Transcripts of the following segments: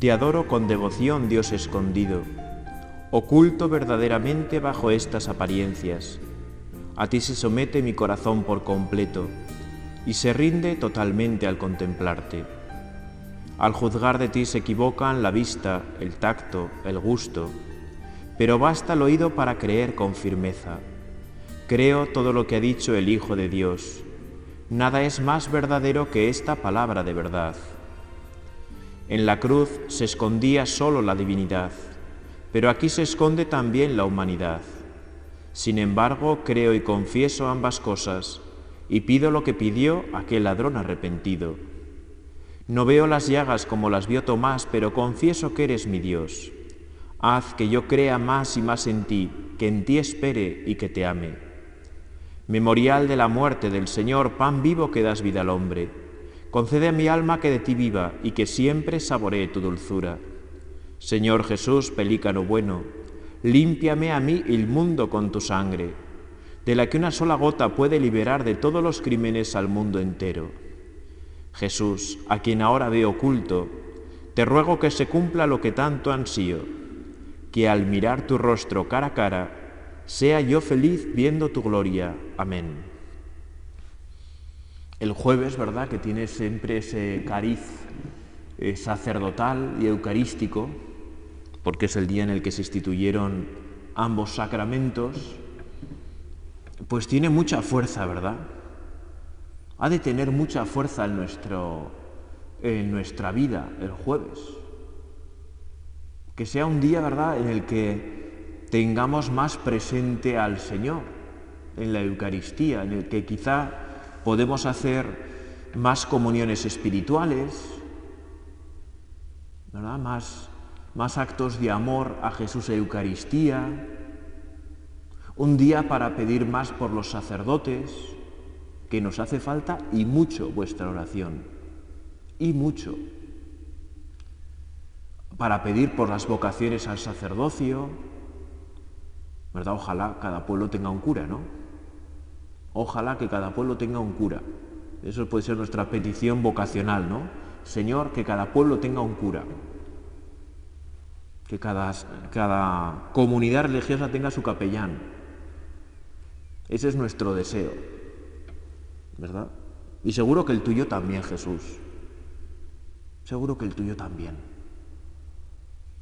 Te adoro con devoción, Dios escondido, oculto verdaderamente bajo estas apariencias. A ti se somete mi corazón por completo y se rinde totalmente al contemplarte. Al juzgar de ti se equivocan la vista, el tacto, el gusto, pero basta el oído para creer con firmeza. Creo todo lo que ha dicho el Hijo de Dios. Nada es más verdadero que esta palabra de verdad. En la cruz se escondía solo la divinidad, pero aquí se esconde también la humanidad. Sin embargo, creo y confieso ambas cosas, y pido lo que pidió aquel ladrón arrepentido. No veo las llagas como las vio Tomás, pero confieso que eres mi Dios. Haz que yo crea más y más en ti, que en ti espere y que te ame. Memorial de la muerte del Señor, pan vivo que das vida al hombre Concede a mi alma que de ti viva y que siempre saboree tu dulzura. Señor Jesús, pelícano bueno, límpiame a mí el mundo con tu sangre, de la que una sola gota puede liberar de todos los crímenes al mundo entero. Jesús, a quien ahora veo oculto, te ruego que se cumpla lo que tanto ansío, que al mirar tu rostro cara a cara, sea yo feliz viendo tu gloria. Amén el jueves, ¿verdad?, que tiene siempre ese cariz eh, sacerdotal y eucarístico, porque es el día en el que se instituyeron ambos sacramentos, pues tiene mucha fuerza, ¿verdad? Ha de tener mucha fuerza en, nuestro, en nuestra vida el jueves. Que sea un día, ¿verdad?, en el que tengamos más presente al Señor en la Eucaristía, en el que quizá podemos hacer más comuniones espirituales, Más, más actos de amor a Jesús e Eucaristía, un día para pedir más por los sacerdotes, que nos hace falta y mucho vuestra oración, y mucho, para pedir por las vocaciones al sacerdocio, ¿verdad? Ojalá cada pueblo tenga un cura, ¿no? Ojalá que cada pueblo tenga un cura. Eso puede ser nuestra petición vocacional, ¿no? Señor, que cada pueblo tenga un cura. Que cada, cada comunidad religiosa tenga su capellán. Ese es nuestro deseo. ¿Verdad? Y seguro que el tuyo también, Jesús. Seguro que el tuyo también.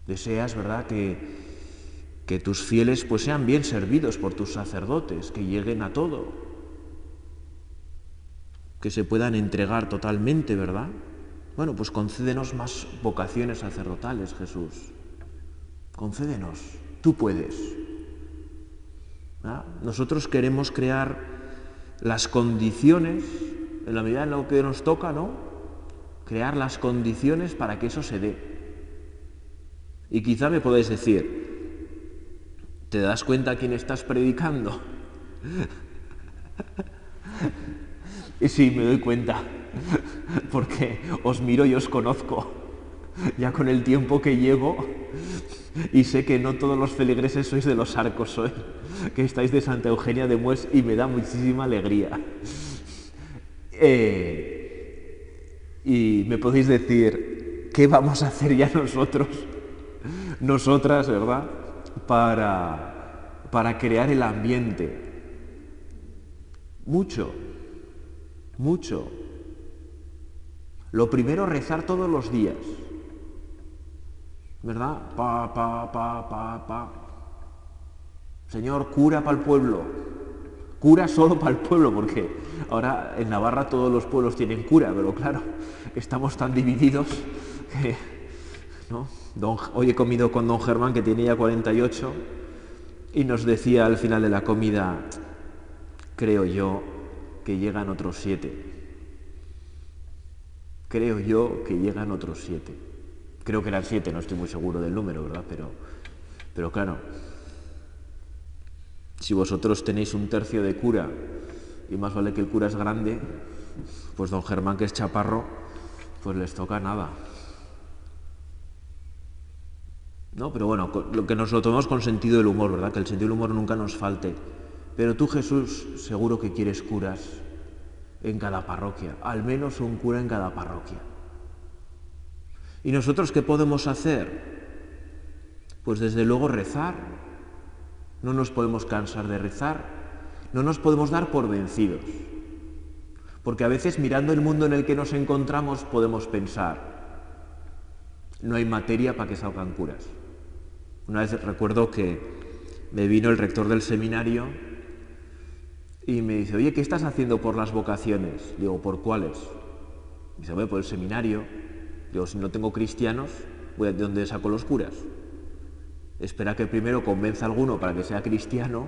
Deseas, ¿verdad?, que, que tus fieles pues sean bien servidos por tus sacerdotes, que lleguen a todo, que se puedan entregar totalmente, ¿verdad? Bueno, pues concédenos más vocaciones sacerdotales, Jesús. Concédenos, tú puedes. Nosotros queremos crear las condiciones, en la medida en lo que nos toca, ¿no? Crear las condiciones para que eso se dé. Y quizá me podéis decir, ¿te das cuenta a quién estás predicando? Y sí, me doy cuenta, porque os miro y os conozco, ya con el tiempo que llevo, y sé que no todos los feligreses sois de los arcos, soy, que estáis de Santa Eugenia de Mues y me da muchísima alegría. Eh, y me podéis decir, ¿qué vamos a hacer ya nosotros, nosotras, verdad, para, para crear el ambiente? Mucho, mucho. Lo primero, rezar todos los días. ¿Verdad? Pa, pa, pa, pa, pa. Señor, cura para el pueblo. Cura solo para el pueblo, porque ahora en Navarra todos los pueblos tienen cura, pero claro, estamos tan divididos que... ¿no? hoy he comido con don Germán, que tiene ya 48, y nos decía al final de la comida, creo yo, que llegan otros siete. Creo yo que llegan otros siete. Creo que eran siete, no estoy muy seguro del número, ¿verdad? Pero, pero claro, si vosotros tenéis un tercio de cura y más vale que el cura es grande, pues don Germán, que es chaparro, pues les toca nada. No, pero bueno, lo que nos lo tomamos con sentido del humor, ¿verdad? Que el sentido del humor nunca nos falte. Pero tú, Jesús, seguro que quieres curas en cada parroquia, al menos un cura en cada parroquia. ¿Y nosotros qué podemos hacer? Pues desde luego rezar. No nos podemos cansar de rezar. No nos podemos dar por vencidos. Porque a veces mirando el mundo en el que nos encontramos podemos pensar, no hay materia para que salgan curas. Una vez recuerdo que me vino el rector del seminario y me dice, oye, ¿qué estás haciendo por las vocaciones? Digo, ¿por cuáles? Dice, voy por el seminario. Digo, si no tengo cristianos, voy a de dónde saco los curas. Espera que primero convenza a alguno para que sea cristiano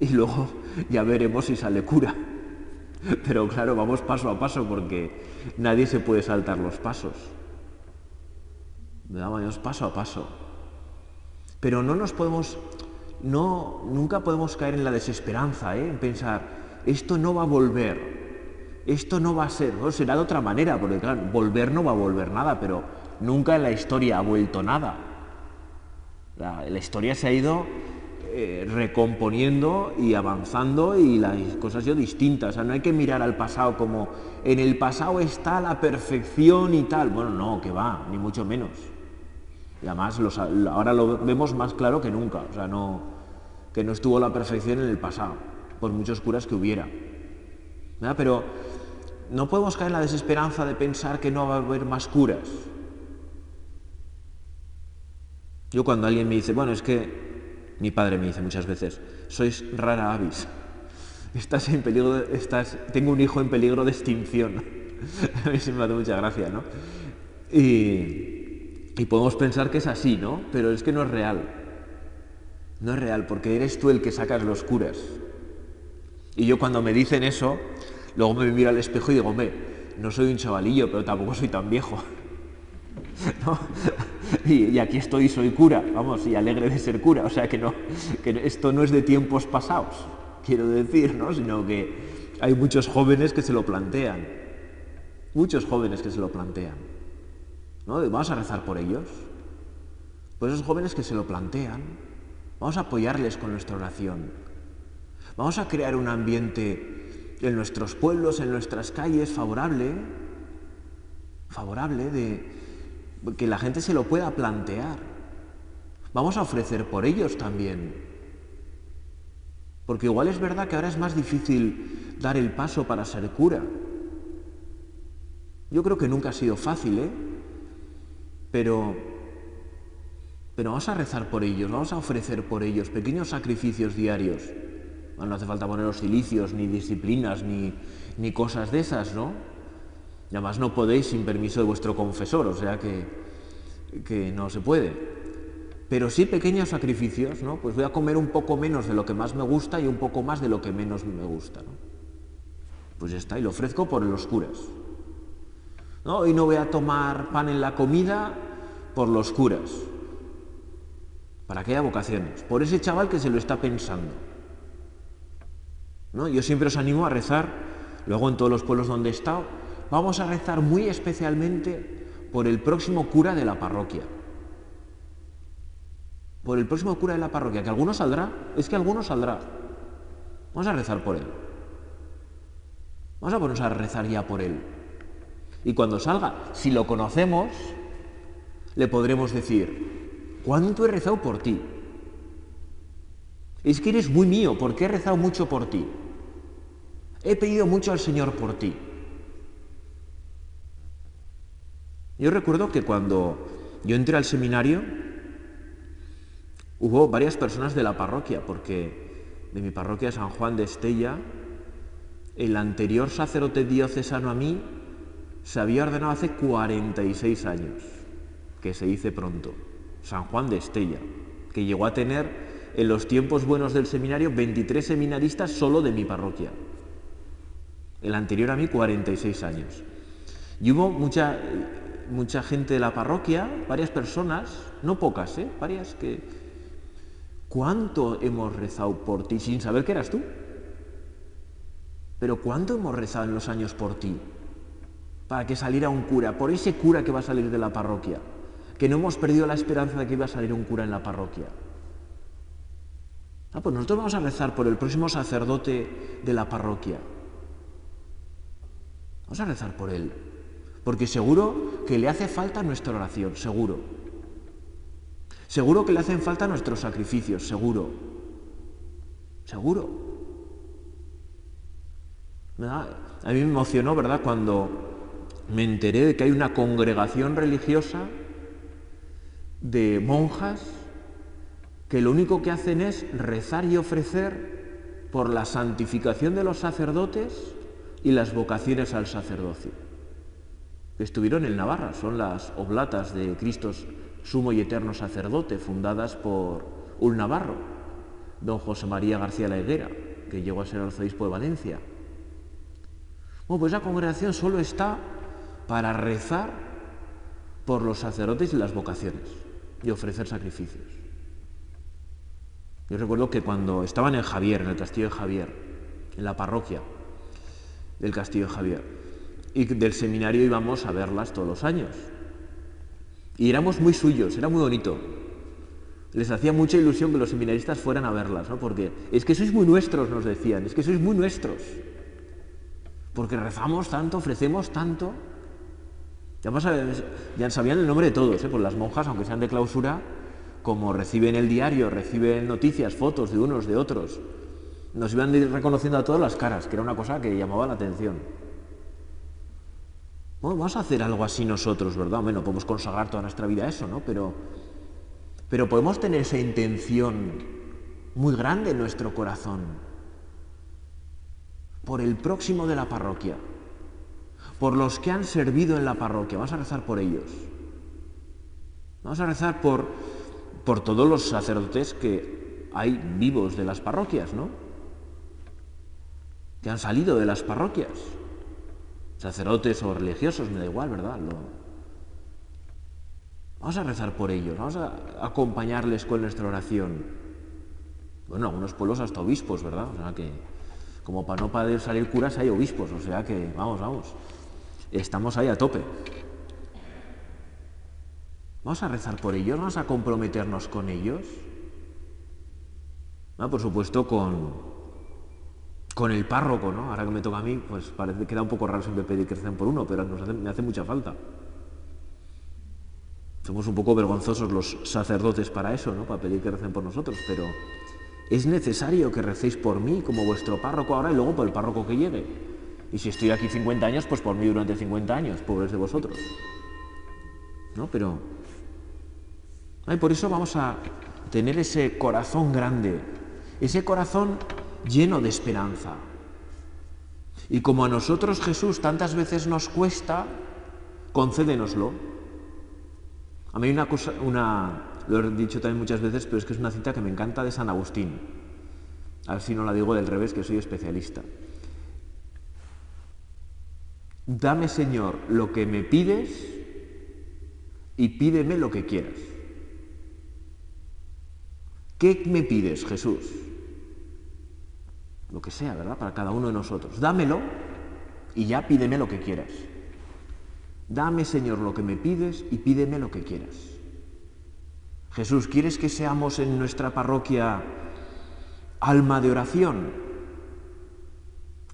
y luego ya veremos si sale cura. Pero claro, vamos paso a paso porque nadie se puede saltar los pasos. Vamos paso a paso. Pero no nos podemos, no, nunca podemos caer en la desesperanza, ¿eh? en pensar, esto no va a volver, esto no va a ser, no, será de otra manera, porque claro, volver no va a volver nada, pero nunca en la historia ha vuelto nada. la historia se ha ido eh, recomponiendo y avanzando y las cosas yo distintas. O sea, no hay que mirar al pasado como en el pasado está la perfección y tal. Bueno, no, que va, ni mucho menos. Y además ahora lo vemos más claro que nunca. O sea, no, que no estuvo la perfección en el pasado, por muchos curas que hubiera. Pero no podemos caer en la desesperanza de pensar que no va a haber más curas. Yo cuando alguien me dice, bueno, es que mi padre me dice muchas veces, sois rara avis. Estás en peligro, estás, tengo un hijo en peligro de extinción. A mí se me hace mucha gracia, ¿no? Y podemos pensar que es así, ¿no? Pero es que no es real. No es real, porque eres tú el que sacas los curas. Y yo cuando me dicen eso, luego me miro al espejo y digo, hombre, no soy un chavalillo, pero tampoco soy tan viejo. Y, aquí estoy, soy cura, vamos, y alegre de ser cura, o sea que no, que esto no es de tiempos pasados, quiero decir, ¿no? Sino que hay muchos jóvenes que se lo plantean, muchos jóvenes que se lo plantean, ¿no? Vamos a rezar por ellos, por esos jóvenes que se lo plantean, vamos a apoyarles con nuestra oración, vamos a crear un ambiente en nuestros pueblos, en nuestras calles favorable, favorable de que la gente se lo pueda plantear. Vamos a ofrecer por ellos también. Porque igual es verdad que ahora es más difícil dar el paso para ser cura. Yo creo que nunca ha sido fácil, ¿eh? Pero, pero vamos a rezar por ellos, vamos a ofrecer por ellos pequeños sacrificios diarios. No hace falta poner los silicios, ni disciplinas, ni, ni cosas de esas, ¿no? Además no podéis sin permiso de vuestro confesor, o sea que, que no se puede. Pero sí pequeños sacrificios, ¿no? Pues voy a comer un poco menos de lo que más me gusta y un poco más de lo que menos me gusta. Pues ya está, y lo ofrezco por los curas. ¿No? Y no voy a tomar pan en la comida por los curas, para que haya vocaciones, por ese chaval que se lo está pensando. ¿No? Yo siempre os animo a rezar, luego en todos los pueblos donde he estado, vamos a rezar muy especialmente por el próximo cura de la parroquia. Por el próximo cura de la parroquia, que alguno saldrá, es que alguno saldrá. Vamos a rezar por él. Vamos a ponernos a rezar ya por él. Y cuando salga, si lo conocemos, le podremos decir, ¿cuánto he rezado por ti? Es que eres muy mío, porque he rezado mucho por ti. He pedido mucho al Señor por ti. Yo recuerdo que cuando yo entré al seminario, hubo varias personas de la parroquia, porque de mi parroquia San Juan de Estella, el anterior sacerdote diocesano a mí se había ordenado hace 46 años, que se dice pronto, San Juan de Estella, que llegó a tener en los tiempos buenos del seminario 23 seminaristas solo de mi parroquia. El anterior a mí 46 años. Y hubo mucha, mucha gente de la parroquia, varias personas, no pocas, ¿eh? varias que... ¿Cuánto hemos rezado por ti sin saber que eras tú? Pero ¿cuánto hemos rezado en los años por ti? Para que saliera un cura, por ese cura que va a salir de la parroquia. Que no hemos perdido la esperanza de que iba a salir un cura en la parroquia. Ah, pues nosotros vamos a rezar por el próximo sacerdote de la parroquia. Vamos a rezar por él Porque seguro que le hace falta nuestra oración, seguro. Seguro que le hacen falta nuestros sacrificios, seguro. Seguro. A mí me emocionó, ¿verdad?, cuando me enteré de que hay una congregación religiosa de monjas que lo único que hacen es rezar y ofrecer por la santificación de los sacerdotes y las vocaciones al sacerdocio. Estuvieron en Navarra, son las oblatas de Cristo sumo y eterno sacerdote, fundadas por un navarro, don José María García La Higuera, que llegó a ser arzobispo de Valencia. Bueno, pues la congregación solo está para rezar por los sacerdotes y las vocaciones y ofrecer sacrificios. Yo recuerdo que cuando estaban en Javier, en el castillo de Javier, en la parroquia del castillo de Javier, y del seminario íbamos a verlas todos los años. Y éramos muy suyos, era muy bonito. Les hacía mucha ilusión que los seminaristas fueran a verlas, ¿no? Porque es que sois muy nuestros, nos decían, es que sois muy nuestros. Porque rezamos tanto, ofrecemos tanto. Ya, sabían el nombre de todos, ¿eh? pues las monjas, aunque sean de clausura, como reciben el diario, reciben noticias, fotos de unos, de otros, nos iban reconociendo a todas las caras, que era una cosa que llamaba la atención. Vamos a hacer algo así nosotros, ¿verdad? Bueno, podemos consagrar toda nuestra vida a eso, ¿no? Pero, pero podemos tener esa intención muy grande en nuestro corazón por el próximo de la parroquia, por los que han servido en la parroquia. Vamos a rezar por ellos. Vamos a rezar por, por todos los sacerdotes que hay vivos de las parroquias, ¿no? Que han salido de las parroquias sacerdotes o religiosos, me da igual, ¿verdad? Vamos a rezar por ellos, vamos a acompañarles con nuestra oración. Bueno, algunos pueblos hasta obispos, ¿verdad? O sea que, como para no poder salir curas, hay obispos, o sea que, vamos, vamos, estamos ahí a tope. Vamos a rezar por ellos, vamos a comprometernos con ellos. por supuesto, con, con el párroco, ¿no? Ahora que me toca a mí, pues parece que da un poco raro siempre pedir que recen por uno, pero me hace mucha falta. Somos un poco vergonzosos los sacerdotes para eso, ¿no? Para pedir que recen por nosotros, pero es necesario que recéis por mí como vuestro párroco ahora y luego por el párroco que llegue. Y si estoy aquí 50 años, pues por mí durante 50 años, pobres de vosotros. ¿No? Pero... Ay, por eso vamos a tener ese corazón grande, ese corazón lleno de esperanza. Y como a nosotros Jesús tantas veces nos cuesta, concédenoslo. A mí una cosa, una, lo he dicho también muchas veces, pero es que es una cita que me encanta de San Agustín. A ver si no la digo del revés, que soy especialista. Dame, Señor, lo que me pides y pídeme lo que quieras. ¿Qué me pides, Jesús? lo que sea, ¿verdad? Para cada uno de nosotros. Dámelo y ya pídeme lo que quieras. Dame, Señor, lo que me pides y pídeme lo que quieras. Jesús, ¿quieres que seamos en nuestra parroquia alma de oración?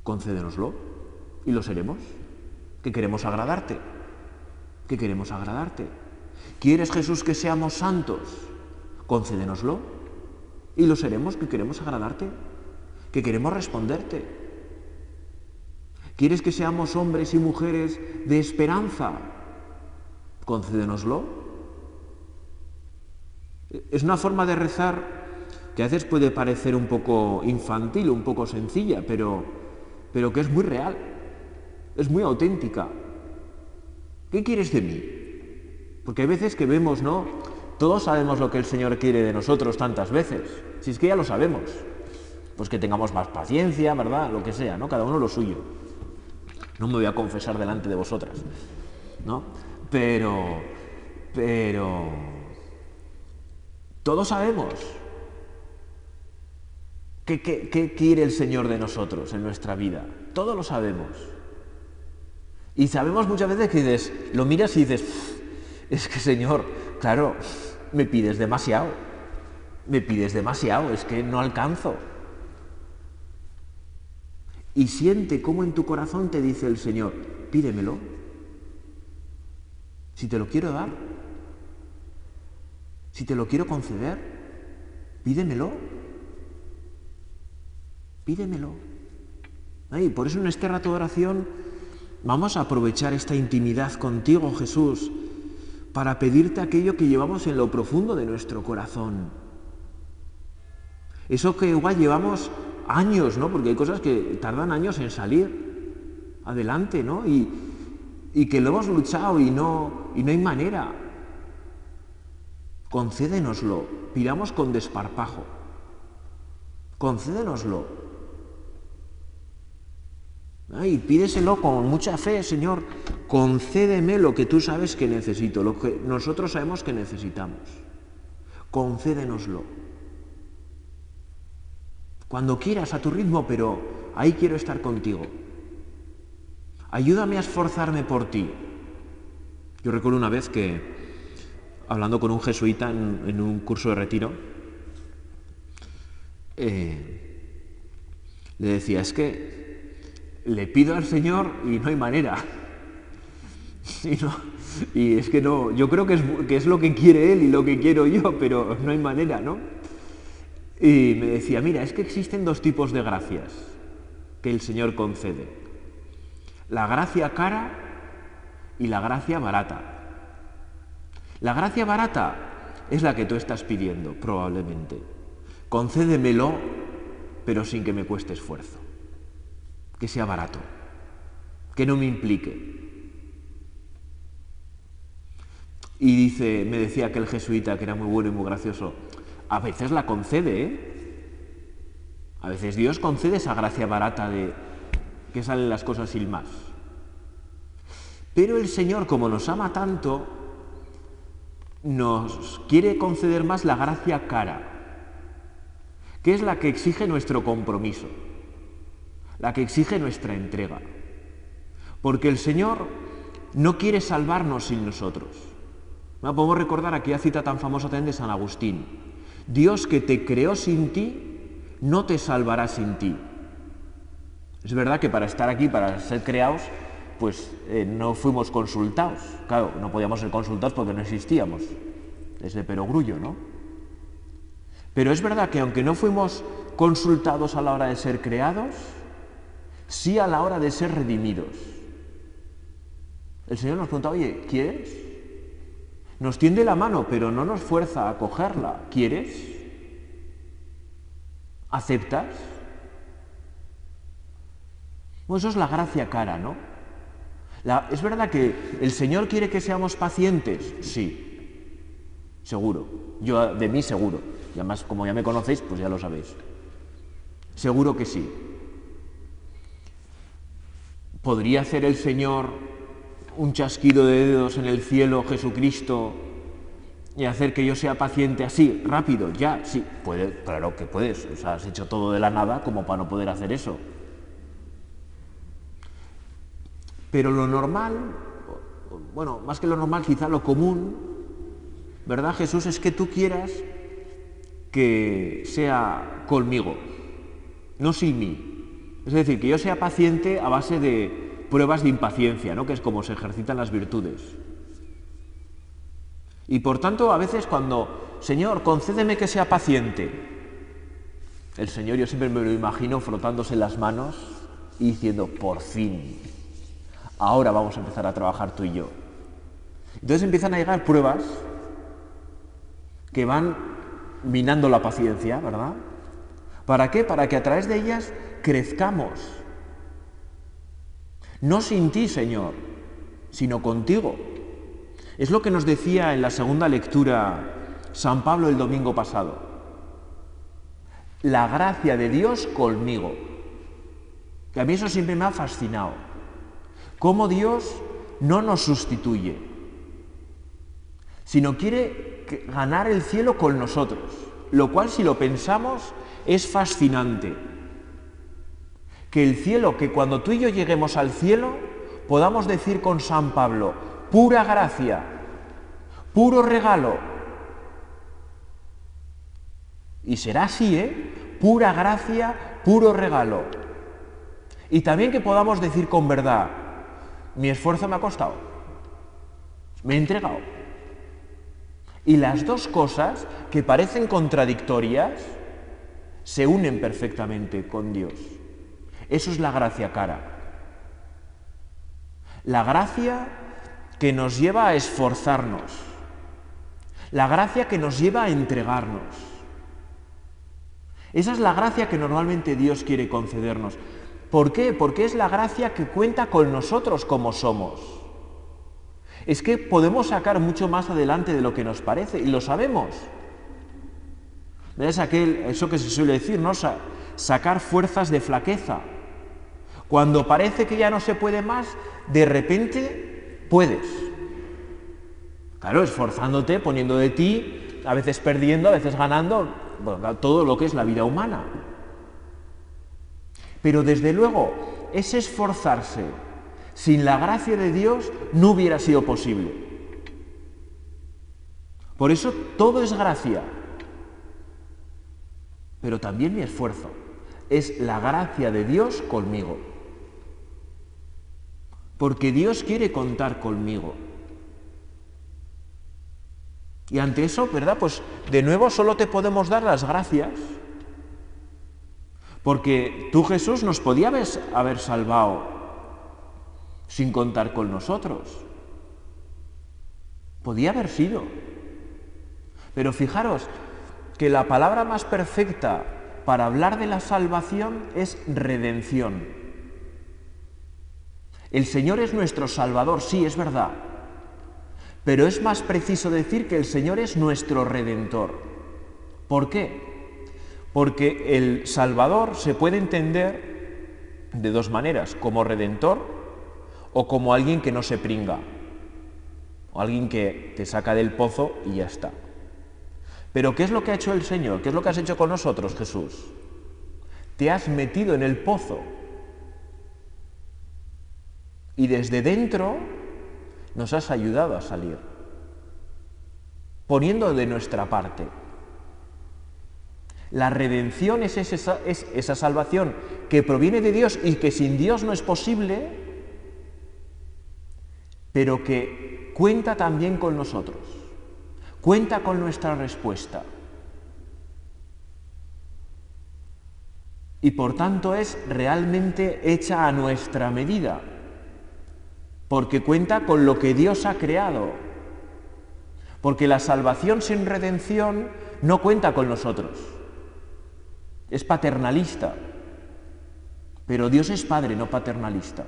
Concédenoslo y lo seremos. Que queremos agradarte. Que queremos agradarte. ¿Quieres, Jesús, que seamos santos? Concédenoslo y lo seremos, que queremos agradarte que queremos responderte. ¿Quieres que seamos hombres y mujeres de esperanza? Concédenoslo. Es una forma de rezar que a veces puede parecer un poco infantil, un poco sencilla, pero, pero que es muy real, es muy auténtica. ¿Qué quieres de mí? Porque hay veces que vemos, ¿no? Todos sabemos lo que el Señor quiere de nosotros tantas veces, si es que ya lo sabemos pues que tengamos más paciencia, ¿verdad? Lo que sea, ¿no? Cada uno lo suyo. No me voy a confesar delante de vosotras, ¿no? Pero, pero, todos sabemos qué, qué quiere el Señor de nosotros en nuestra vida. Todos lo sabemos. Y sabemos muchas veces que dices, lo miras y dices, es que Señor, claro, me pides demasiado, me pides demasiado, es que no alcanzo y siente cómo en tu corazón te dice el Señor, pídemelo, Si te lo quiero dar, si te lo quiero conceder, pídemelo. Pídemelo. Y por eso en este rato de oración vamos a aprovechar esta intimidad contigo, Jesús, para pedirte aquello que llevamos en lo profundo de nuestro corazón. Eso que igual llevamos años, ¿no? Porque hay cosas que tardan años en salir adelante, ¿no? Y, que lo hemos luchado y no, y no hay manera. Concédenoslo, pidamos con desparpajo. Concédenoslo. Y pídeselo con mucha fe, Señor. Concédeme lo que tú sabes que necesito, lo que nosotros sabemos que necesitamos. Concédenoslo. Cuando quieras, a tu ritmo, pero ahí quiero estar contigo. Ayúdame a esforzarme por ti. Yo recuerdo una vez que, hablando con un jesuita en, un curso de retiro, eh, le decía, es que le pido al Señor y no hay manera. Y, es que no, yo creo que es, que es lo que quiere Él y lo que quiero yo, pero no hay manera, ¿no? Y me decía, mira, es que existen dos tipos de gracias que el Señor concede la gracia cara y la gracia barata. La gracia barata es la que tú estás pidiendo, probablemente. Concédemelo, pero sin que me cueste esfuerzo. Que sea barato, que no me implique. Y dice, me decía aquel jesuita que era muy bueno y muy gracioso, a veces la concede, ¿eh? A veces Dios concede esa gracia barata de que salen las cosas sin más. Pero el Señor, como nos ama tanto, nos quiere conceder más la gracia cara, que es la que exige nuestro compromiso, la que exige nuestra entrega. Porque el Señor no quiere salvarnos sin nosotros. Podemos recordar aquella cita tan famosa también de San Agustín. Dios que te creó sin ti, no te salvará sin ti. Es verdad que para estar aquí, para ser creados, pues eh, no fuimos consultados. Claro, no podíamos ser consultados porque no existíamos. Es de perogrullo, ¿no? Pero es verdad que aunque no fuimos consultados a la hora de ser creados, sí a la hora de ser redimidos. El Señor nos pregunta, oye, ¿quieres? Nos tiende la mano, pero no nos fuerza a cogerla. ¿Quieres? ¿Aceptas? Bueno, eso es la gracia cara, ¿no? ¿Es verdad que el Señor quiere que seamos pacientes? Sí, seguro. Yo de mí seguro. Y además, como ya me conocéis, pues ya lo sabéis. Seguro que sí. ¿Podría hacer el Señor un chasquido de dedos en el cielo, Jesucristo, y hacer que yo sea paciente así, rápido? Ya, sí, puede, claro que puedes. O sea, has hecho todo de la nada como para no poder hacer eso. Pero lo normal, bueno, más que lo normal, quizá lo común, ¿verdad, Jesús? Es que tú quieras que sea conmigo, no sin mí. Es decir, que yo sea paciente a base de pruebas de impaciencia, ¿no? que es como se ejercitan las virtudes. Y por tanto, a veces cuando, Señor, concédeme que sea paciente, el Señor yo siempre me lo imagino frotándose las manos y diciendo, por fin, ahora vamos a empezar a trabajar tú y yo. Entonces empiezan a llegar pruebas que van minando la paciencia, ¿verdad? ¿Para qué? Para que a través de ellas crezcamos. No sin ti, Señor, sino contigo. Es lo que nos decía en la segunda lectura San Pablo el domingo pasado. La gracia de Dios conmigo. Que a mí eso siempre me ha fascinado cómo Dios no nos sustituye, sino quiere ganar el cielo con nosotros, lo cual si lo pensamos es fascinante. Que el cielo, que cuando tú y yo lleguemos al cielo, podamos decir con San Pablo, pura gracia, puro regalo. Y será así, ¿eh? Pura gracia, puro regalo. Y también que podamos decir con verdad, mi esfuerzo me ha costado. Me he entregado. Y las dos cosas que parecen contradictorias se unen perfectamente con Dios. Eso es la gracia cara. La gracia que nos lleva a esforzarnos. La gracia que nos lleva a entregarnos. Esa es la gracia que normalmente Dios quiere concedernos. ¿Por qué? Porque es la gracia que cuenta con nosotros como somos. Es que podemos sacar mucho más adelante de lo que nos parece y lo sabemos. Es aquel, eso que se suele decir, ¿no? sacar fuerzas de flaqueza. Cuando parece que ya no se puede más, de repente puedes. Claro, esforzándote, poniendo de ti, a veces perdiendo, a veces ganando, todo lo que es la vida humana. Pero desde luego, ese esforzarse sin la gracia de Dios no hubiera sido posible. Por eso todo es gracia, pero también mi esfuerzo. Es la gracia de Dios conmigo. Porque Dios quiere contar conmigo. Y ante eso, ¿verdad? Pues de nuevo solo te podemos dar las gracias. Porque tú Jesús nos podía haber salvado sin contar con nosotros. Podía haber sido. Pero fijaros que la palabra más perfecta para hablar de la salvación es redención. El Señor es nuestro Salvador, sí, es verdad. Pero es más preciso decir que el Señor es nuestro Redentor. ¿Por qué? Porque el Salvador se puede entender de dos maneras, como Redentor o como alguien que no se pringa, o alguien que te saca del pozo y ya está. Pero ¿qué es lo que ha hecho el Señor? ¿Qué es lo que has hecho con nosotros, Jesús? Te has metido en el pozo. Y desde dentro nos has ayudado a salir, poniendo de nuestra parte. La redención es esa, es esa, salvación que proviene de Dios y que sin Dios no es posible, pero que cuenta también con nosotros, cuenta con nuestra respuesta. Y por tanto es realmente hecha a nuestra medida porque cuenta con lo que Dios ha creado. Porque la salvación sin redención no cuenta con nosotros. Es paternalista. Pero Dios es Padre, no paternalista.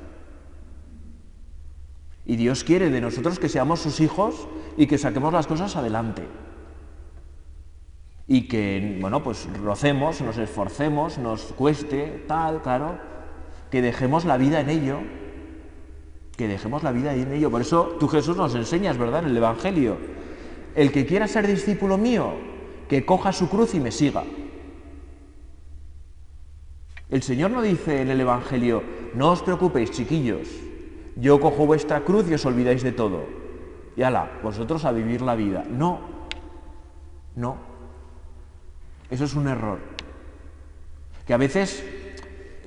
Y Dios quiere de nosotros que seamos sus hijos y que saquemos las cosas adelante. Y que, bueno, pues rocemos, nos esforcemos, nos cueste, tal, claro, que dejemos la vida en ello que dejemos la vida ahí en ello. Por eso tú Jesús nos enseñas, ¿verdad?, en el Evangelio. El que quiera ser discípulo mío, que coja su cruz y me siga. El Señor no dice en el Evangelio, no os preocupéis, chiquillos, yo cojo vuestra cruz y os olvidáis de todo. Y ala, vosotros a vivir la vida. No, no. Eso es un error. Que a veces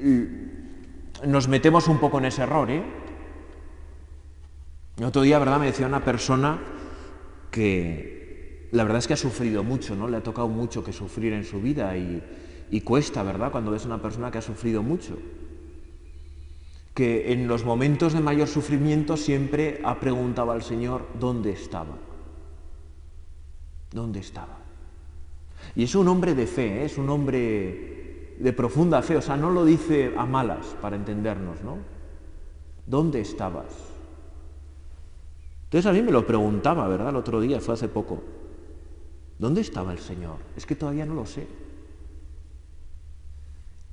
mm, nos metemos un poco en ese error, ¿eh? El otro día, ¿verdad? Me decía una persona que la verdad es que ha sufrido mucho, ¿no? Le ha tocado mucho que sufrir en su vida y, cuesta, ¿verdad? Cuando ves a una persona que ha sufrido mucho. Que en los momentos de mayor sufrimiento siempre ha preguntado al Señor dónde estaba. ¿Dónde estaba? Y es un hombre de fe, ¿eh? es un hombre de profunda fe, o sea, no lo dice a malas para entendernos, ¿no? ¿Dónde estabas? Entonces a mí me lo preguntaba, ¿verdad? El otro día, fue hace poco. ¿Dónde estaba el Señor? Es que todavía no lo sé.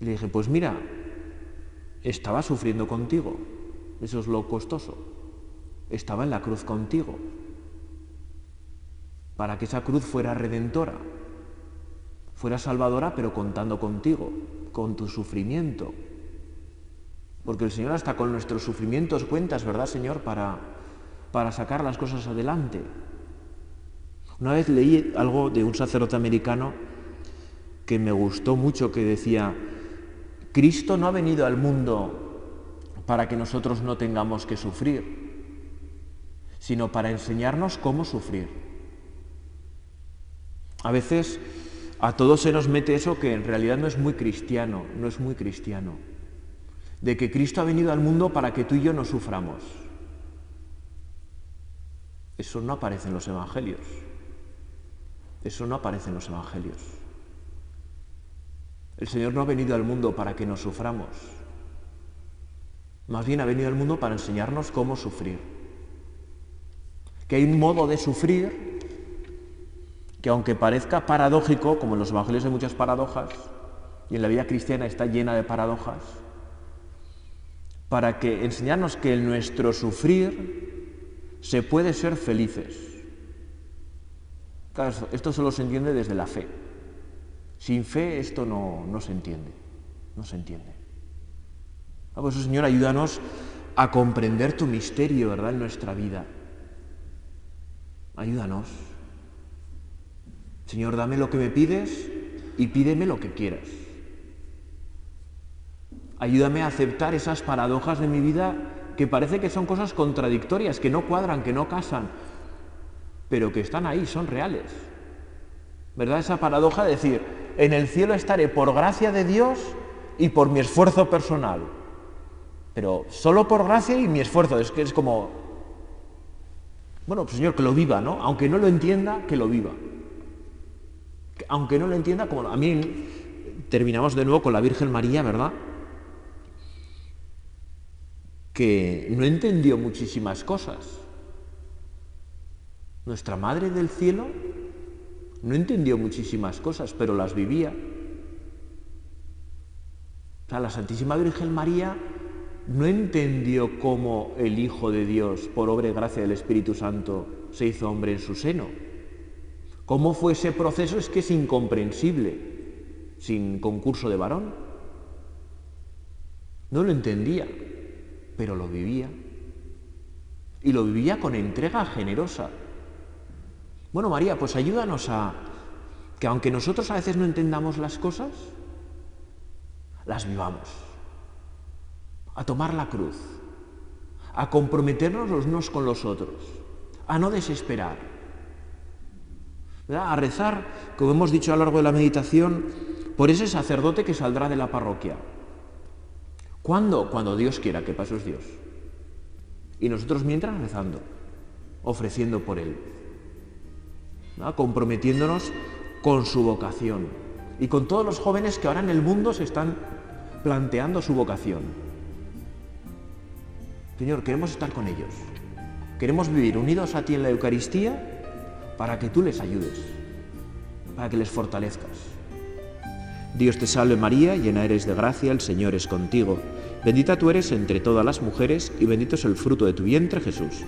Y le dije, pues mira, estaba sufriendo contigo. Eso es lo costoso. Estaba en la cruz contigo. Para que esa cruz fuera redentora, fuera salvadora, pero contando contigo, con tu sufrimiento. Porque el Señor hasta con nuestros sufrimientos cuentas, ¿verdad, Señor? Para para sacar las cosas adelante. Una vez leí algo de un sacerdote americano que me gustó mucho, que decía, Cristo no ha venido al mundo para que nosotros no tengamos que sufrir, sino para enseñarnos cómo sufrir. A veces a todos se nos mete eso que en realidad no es muy cristiano, no es muy cristiano, de que Cristo ha venido al mundo para que tú y yo no suframos. Eso no aparece en los evangelios. Eso no aparece en los evangelios. El Señor no ha venido al mundo para que nos suframos. Más bien ha venido al mundo para enseñarnos cómo sufrir. Que hay un modo de sufrir que aunque parezca paradójico, como en los evangelios hay muchas paradojas, y en la vida cristiana está llena de paradojas, para que enseñarnos que en nuestro sufrir se puede ser felices. esto solo se entiende desde la fe. Sin fe esto no, no se entiende, no se entiende. Ah, por eso, Señor, ayúdanos a comprender tu misterio, ¿verdad?, en nuestra vida. Ayúdanos. Señor, dame lo que me pides y pídeme lo que quieras. Ayúdame a aceptar esas paradojas de mi vida que parece que son cosas contradictorias, que no cuadran, que no casan, pero que están ahí, son reales. ¿Verdad? Esa paradoja de decir, en el cielo estaré por gracia de Dios y por mi esfuerzo personal. Pero solo por gracia y mi esfuerzo, es que es como, bueno, pues Señor, que lo viva, ¿no? Aunque no lo entienda, que lo viva aunque no lo entienda, como a mí terminamos de nuevo con la Virgen María, ¿verdad? Que no entendió muchísimas cosas. Nuestra Madre del Cielo no entendió muchísimas cosas, pero las vivía. O sea, la Santísima Virgen María no entendió cómo el Hijo de Dios, por obra y gracia del Espíritu Santo, se hizo hombre en su seno. ¿Cómo fue ese proceso? Es que es incomprensible sin concurso de varón. No lo entendía, pero lo vivía. Y lo vivía con entrega generosa. Bueno, María, pues ayúdanos a que aunque nosotros a veces no entendamos las cosas, las vivamos. A tomar la cruz, a comprometernos los unos con los otros, a no desesperar a rezar, como hemos dicho a lo largo de la meditación, por ese sacerdote que saldrá de la parroquia. ¿Cuándo? Cuando Dios quiera, que paso es Dios. Y nosotros mientras rezando, ofreciendo por Él, comprometiéndonos con su vocación y con todos los jóvenes que ahora en el mundo se están planteando su vocación. Señor, queremos estar con ellos. Queremos vivir unidos a ti en la Eucaristía para que tú les ayudes, para que les fortalezcas. Dios te salve María, llena eres de gracia, el Señor es contigo. Bendita tú eres entre todas las mujeres y bendito es el fruto de tu vientre Jesús.